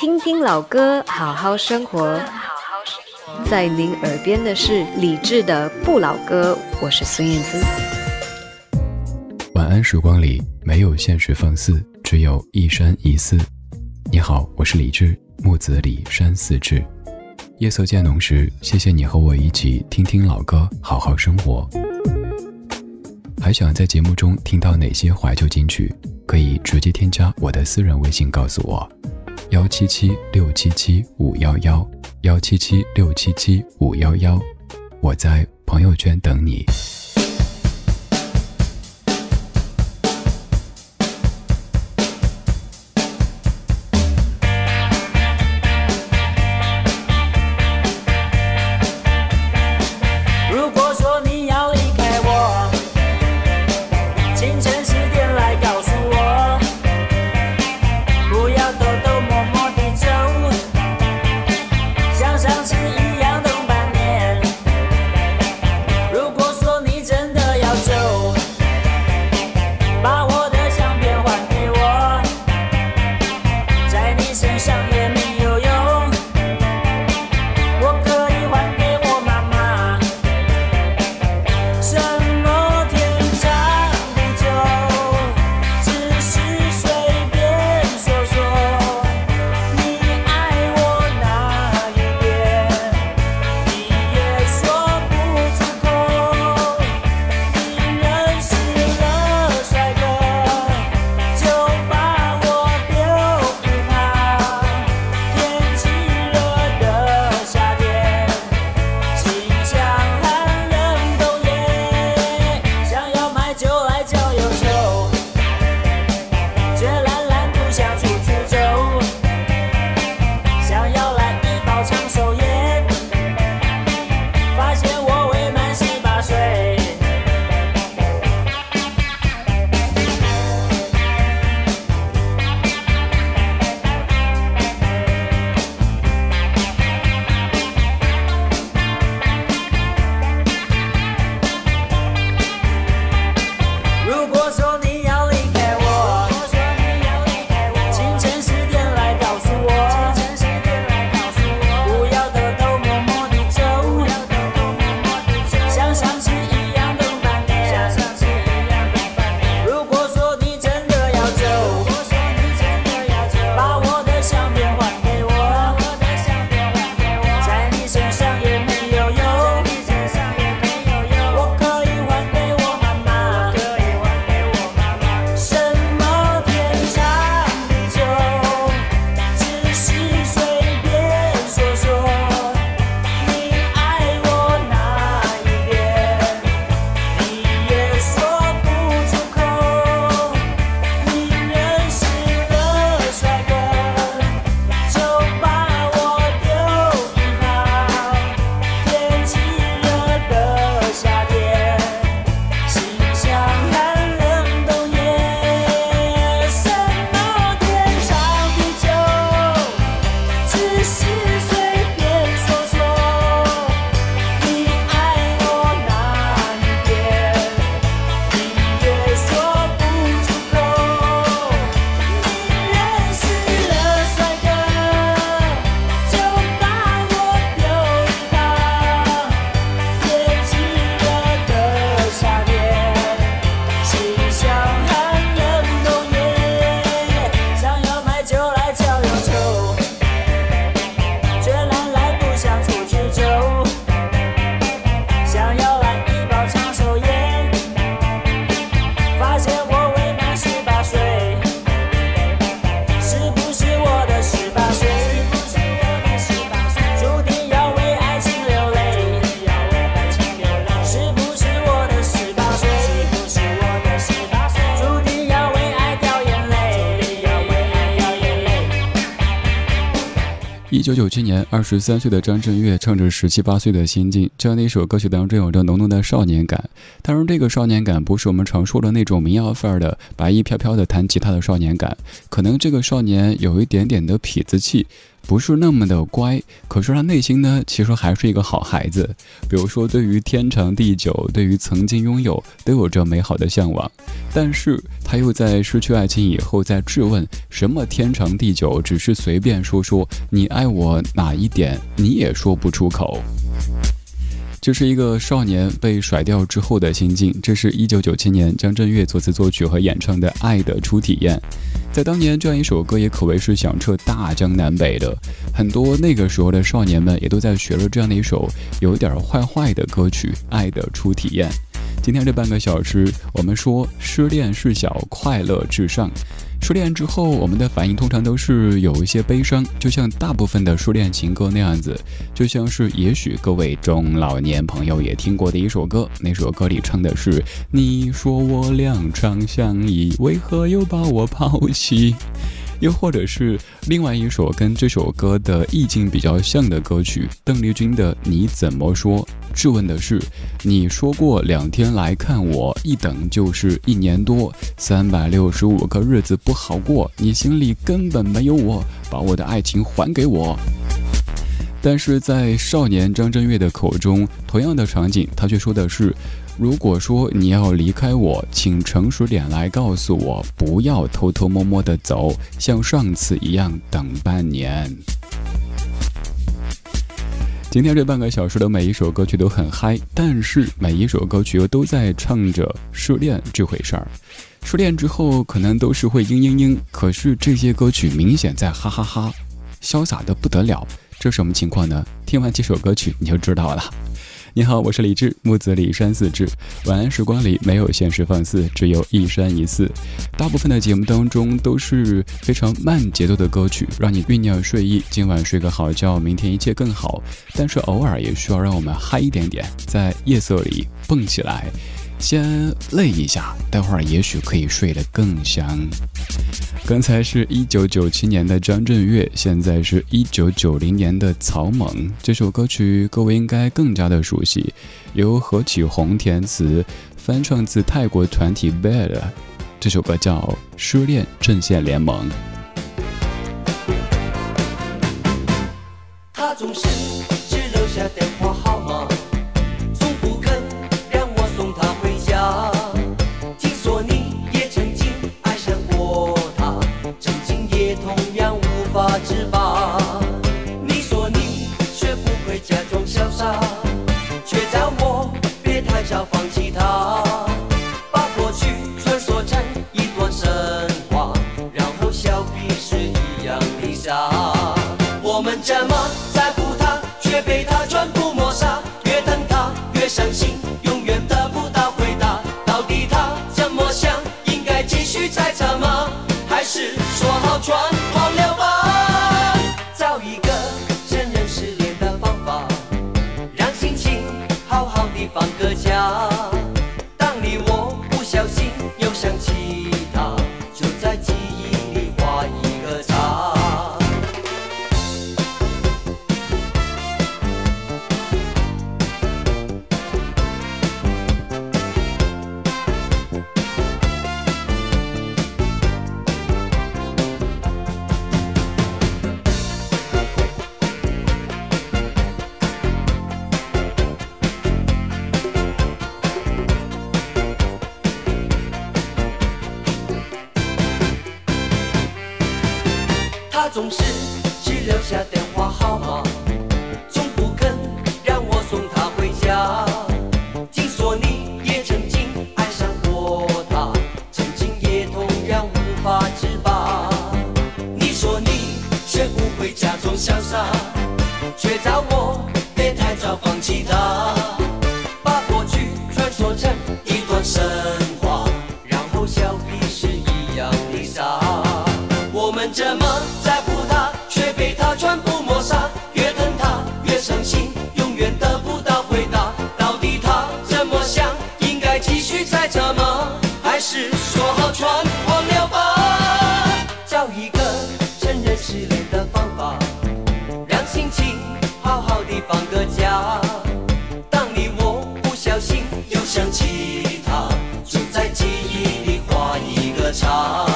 听听老歌，好好生活。在您耳边的是理智的不老歌，我是孙燕姿。晚安时光里没有现实放肆，只有一山一寺。你好，我是李志，木子李山寺志。夜色渐浓时，谢谢你和我一起听听老歌，好好生活。还想在节目中听到哪些怀旧金曲？可以直接添加我的私人微信告诉我，幺七七六七七五幺幺，幺七七六七七五幺幺，我在朋友圈等你。九九七年，二十三岁的张震岳唱着十七八岁的心境，这样的一首歌曲当中有着浓浓的少年感。当然，这个少年感不是我们常说的那种民谣范儿的白衣飘飘的弹吉他的少年感，可能这个少年有一点点的痞子气。不是那么的乖，可是他内心呢，其实还是一个好孩子。比如说，对于天长地久，对于曾经拥有，都有着美好的向往。但是他又在失去爱情以后，在质问什么天长地久，只是随便说说，你爱我哪一点，你也说不出口。这是一个少年被甩掉之后的心境。这是一九九七年江震岳作词作曲和演唱的《爱的初体验》。在当年，这样一首歌也可谓是响彻大江南北的。很多那个时候的少年们也都在学了这样的一首有点坏坏的歌曲《爱的初体验》。今天这半个小时，我们说失恋是小，快乐至上。失恋之后，我们的反应通常都是有一些悲伤，就像大部分的初恋情歌那样子，就像是也许各位中老年朋友也听过的一首歌，那首歌里唱的是：“你说我两长相依，为何又把我抛弃？”又或者是另外一首跟这首歌的意境比较像的歌曲，邓丽君的《你怎么说》，质问的是：你说过两天来看我，一等就是一年多，三百六十五个日子不好过，你心里根本没有我，把我的爱情还给我。但是在少年张震岳的口中，同样的场景，他却说的是。如果说你要离开我，请诚实点来告诉我，不要偷偷摸摸的走，像上次一样等半年。今天这半个小时的每一首歌曲都很嗨，但是每一首歌曲又都在唱着失恋这回事儿。失恋之后可能都是会嘤嘤嘤，可是这些歌曲明显在哈哈哈，潇洒的不得了。这什么情况呢？听完几首歌曲你就知道了。你好，我是李志，木子李山四志。晚安时光里没有现实放肆，只有一山一寺。大部分的节目当中都是非常慢节奏的歌曲，让你酝酿睡意，今晚睡个好觉，明天一切更好。但是偶尔也需要让我们嗨一点点，在夜色里蹦起来。先累一下，待会儿也许可以睡得更香。刚才是一九九七年的张震岳，现在是一九九零年的曹猛。这首歌曲各位应该更加的熟悉，由何启宏填词，翻唱自泰国团体 Bad。这首歌叫《失恋阵线联盟》。他总是只留下电话号什么他。总是只留下电话号码，从不肯让我送他回家。听说你也曾经爱上过他，曾经也同样无法自拔。你说你学不会假装潇洒，却叫我吉他就在记忆里画一个叉，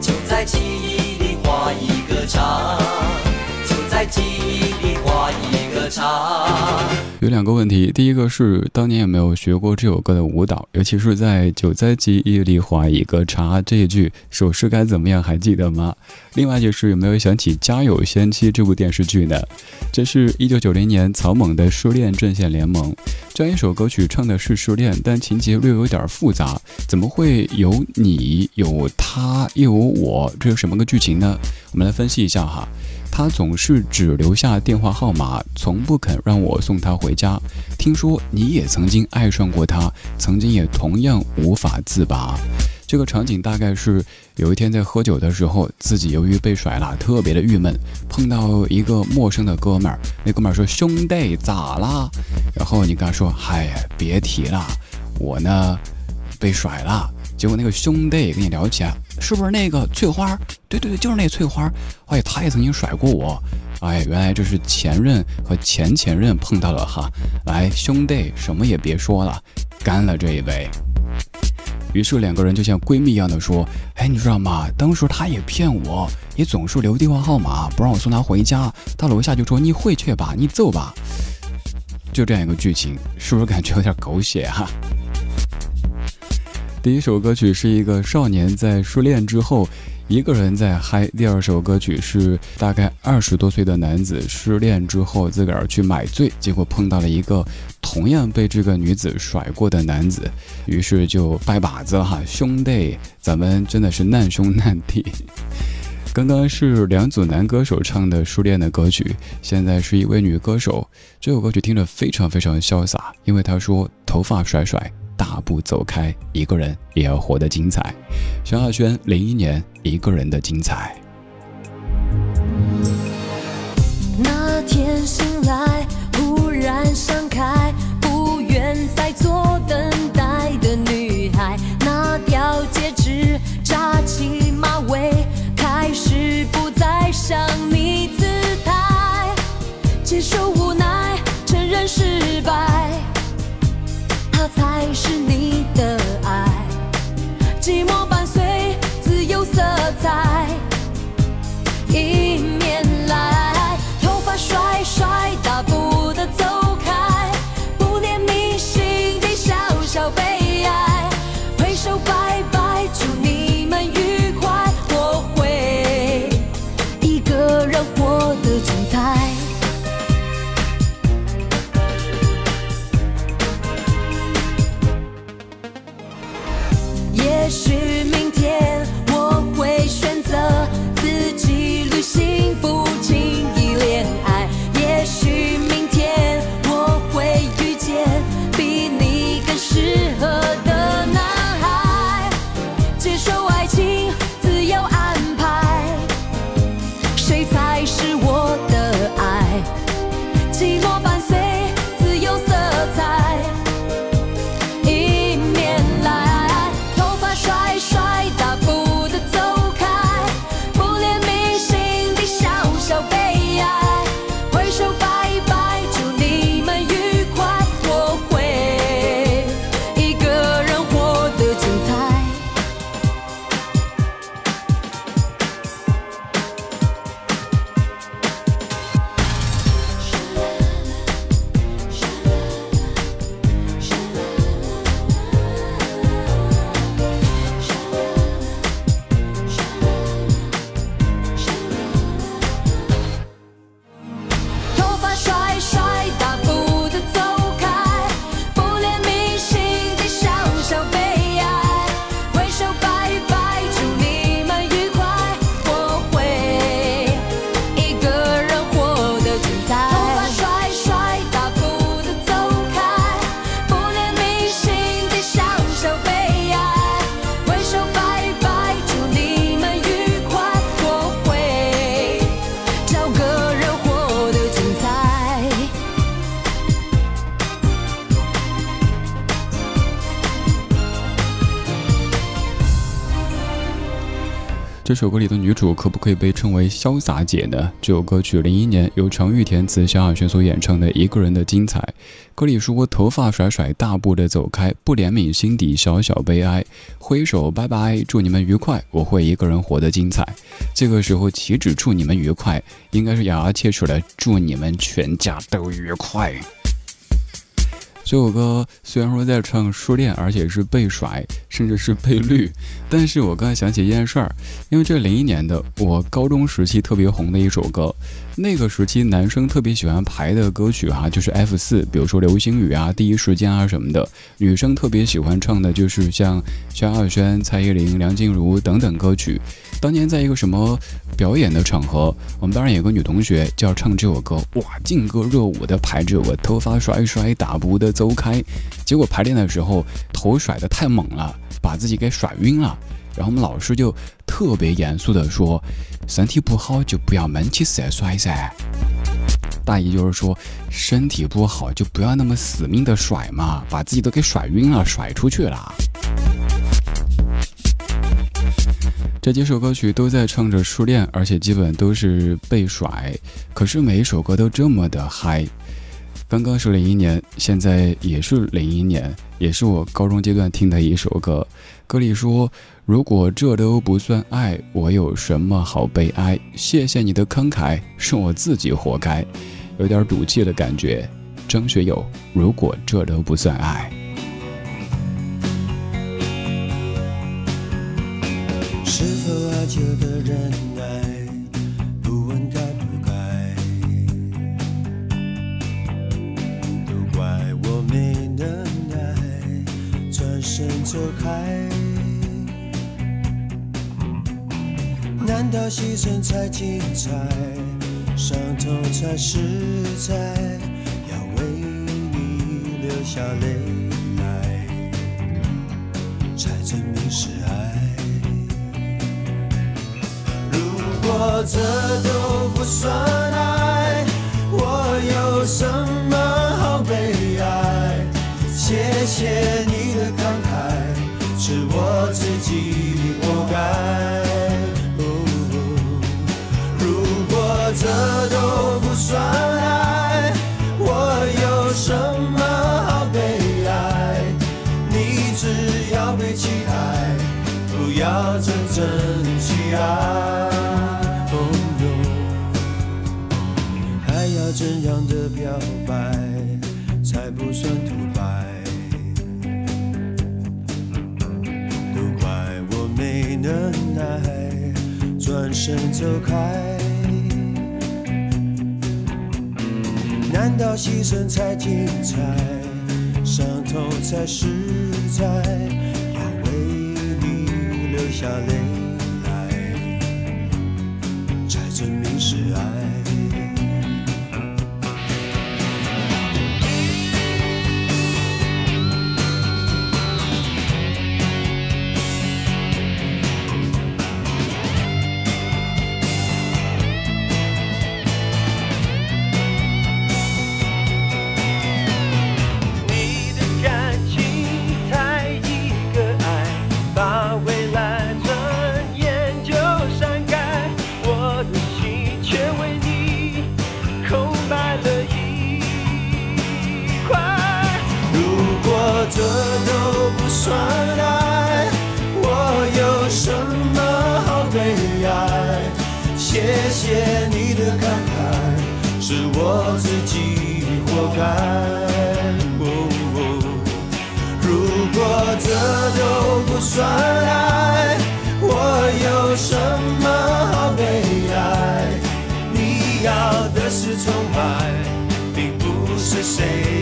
就在记忆里画一个叉，就在记忆里画一个。有两个问题，第一个是当年有没有学过这首歌的舞蹈，尤其是在“九灾记忆里画一个叉”这一句手势该怎么样，还记得吗？另外就是有没有想起《家有仙妻》这部电视剧呢？这是一九九零年草蜢的《失恋阵线联盟》这样一首歌曲，唱的是失恋，但情节略有点复杂，怎么会有你有他又有我？这是什么个剧情呢？我们来分析一下哈。他总是只留下电话号码，从不肯让我送他回家。听说你也曾经爱上过他，曾经也同样无法自拔。这个场景大概是有一天在喝酒的时候，自己由于被甩了，特别的郁闷，碰到一个陌生的哥们儿，那哥们儿说：“兄弟，咋啦？”然后你跟他说：“嗨，别提了，我呢被甩了。”结果那个兄弟跟你聊起来，是不是那个翠花？对对对，就是那翠花。哎，他也曾经甩过我。哎，原来这是前任和前前任碰到了哈。来，兄弟，什么也别说了，干了这一杯。于是两个人就像闺蜜一样的说：“哎，你知道吗？当时他也骗我，也总是留电话号码不让我送他回家。到楼下就说你回去吧，你走吧。”就这样一个剧情，是不是感觉有点狗血哈？第一首歌曲是一个少年在失恋之后一个人在嗨。第二首歌曲是大概二十多岁的男子失恋之后自个儿去买醉，结果碰到了一个同样被这个女子甩过的男子，于是就拜把子了哈，兄弟，咱们真的是难兄难弟。刚刚是两组男歌手唱的失恋的歌曲，现在是一位女歌手。这首歌曲听着非常非常潇洒，因为她说头发甩甩。大步走开，一个人也要活得精彩。萧亚轩，零一年，一个人的精彩。是你的爱，寂寞这首歌里的女主可不可以被称为潇洒姐呢？这首歌曲零一年由常玉填词，萧亚轩所演唱的《一个人的精彩》。歌里说：“头发甩甩，大步的走开，不怜悯心底小小悲哀，挥手拜拜，祝你们愉快，我会一个人活得精彩。”这个时候岂止祝你们愉快，应该是咬牙切齿的祝你们全家都愉快。这首歌虽然说在唱失恋，而且是被甩，甚至是被绿，但是我刚才想起一件事儿，因为这零一年的我高中时期特别红的一首歌。那个时期，男生特别喜欢排的歌曲哈，就是 F 四，比如说《流星雨》啊，《第一时间》啊什么的。女生特别喜欢唱的就是像萧亚轩、蔡依林、梁静茹等等歌曲。当年在一个什么表演的场合，我们当然有个女同学就要唱这首歌，哇，劲歌热舞的排着，我，头发甩甩，大步的走开。结果排练的时候头甩得太猛了，把自己给甩晕了。然后我们老师就特别严肃地说：“身体不好就不要闷起色甩噻。”大意就是说，身体不好就不要那么死命的甩嘛，把自己都给甩晕了，甩出去了。这几首歌曲都在唱着初恋，而且基本都是被甩，可是每一首歌都这么的嗨。刚刚是零一年，现在也是零一年，也是我高中阶段听的一首歌。歌里说：“如果这都不算爱，我有什么好悲哀？谢谢你的慷慨，是我自己活该。”有点赌气的感觉。张学友：“如果这都不算爱。”是否爱就的忍牺牲才精彩，伤痛才实在？要为你流下泪来，才证明是爱。如果这都不算爱，我有什么好悲哀？谢谢你的慷慨，是我自己活该。这都不算爱，我有什么好悲哀？你只要被期待，不要真正去爱。还要怎样的表白才不算独白？都怪我没能耐，转身走开。难道牺牲才精彩，伤痛才实在？要为你流下泪来，才证明是爱。爱。如果这都不算爱，我有什么好悲哀？你要的是崇拜，并不是谁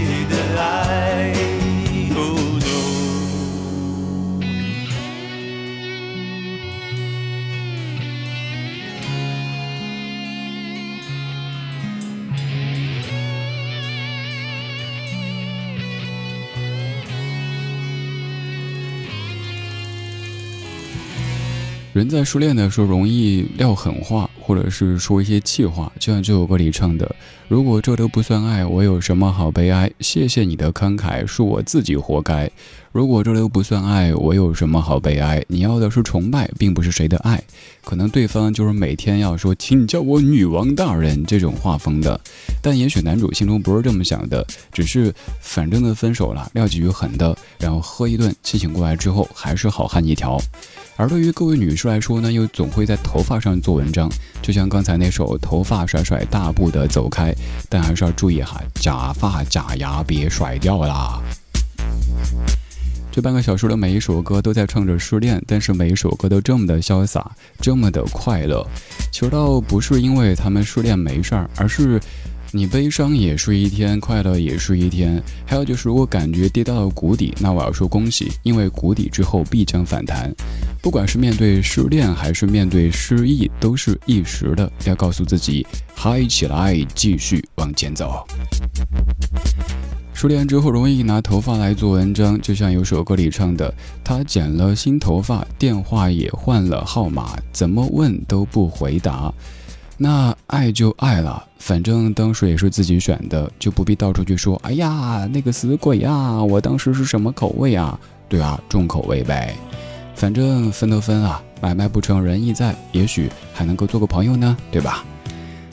人在失恋的时候容易撂狠话，或者是说一些气话，就像这首歌里唱的：“如果这都不算爱，我有什么好悲哀？谢谢你的慷慨，是我自己活该。”如果这都不算爱，我有什么好悲哀？你要的是崇拜，并不是谁的爱。可能对方就是每天要说“请叫我女王大人”这种画风的，但也许男主心中不是这么想的，只是反正的分手了，撂几句狠的，然后喝一顿，清醒过来之后还是好汉一条。而对于各位女士来说呢，又总会在头发上做文章，就像刚才那首《头发甩甩大步的走开》，但还是要注意哈，假发假牙别甩掉啦。这半个小时的每一首歌都在唱着失恋，但是每一首歌都这么的潇洒，这么的快乐。其实倒不是因为他们失恋没事儿，而是。你悲伤也是一天，快乐也是一天。还有就是，如果感觉跌到了谷底，那我要说恭喜，因为谷底之后必将反弹。不管是面对失恋还是面对失意，都是一时的。要告诉自己，嗨起来，继续往前走。失恋之后容易拿头发来做文章，就像有首歌里唱的：“他剪了新头发，电话也换了号码，怎么问都不回答。”那爱就爱了，反正当时也是自己选的，就不必到处去说。哎呀，那个死鬼啊！我当时是什么口味啊？对啊，重口味呗。反正分都分啊，买卖不成仁义在，也许还能够做个朋友呢，对吧？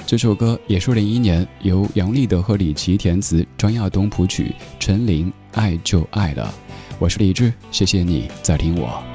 这首歌也是零一年由杨立德和李琦填词，张亚东谱曲，陈琳《爱就爱了》。我是李志，谢谢你在听我。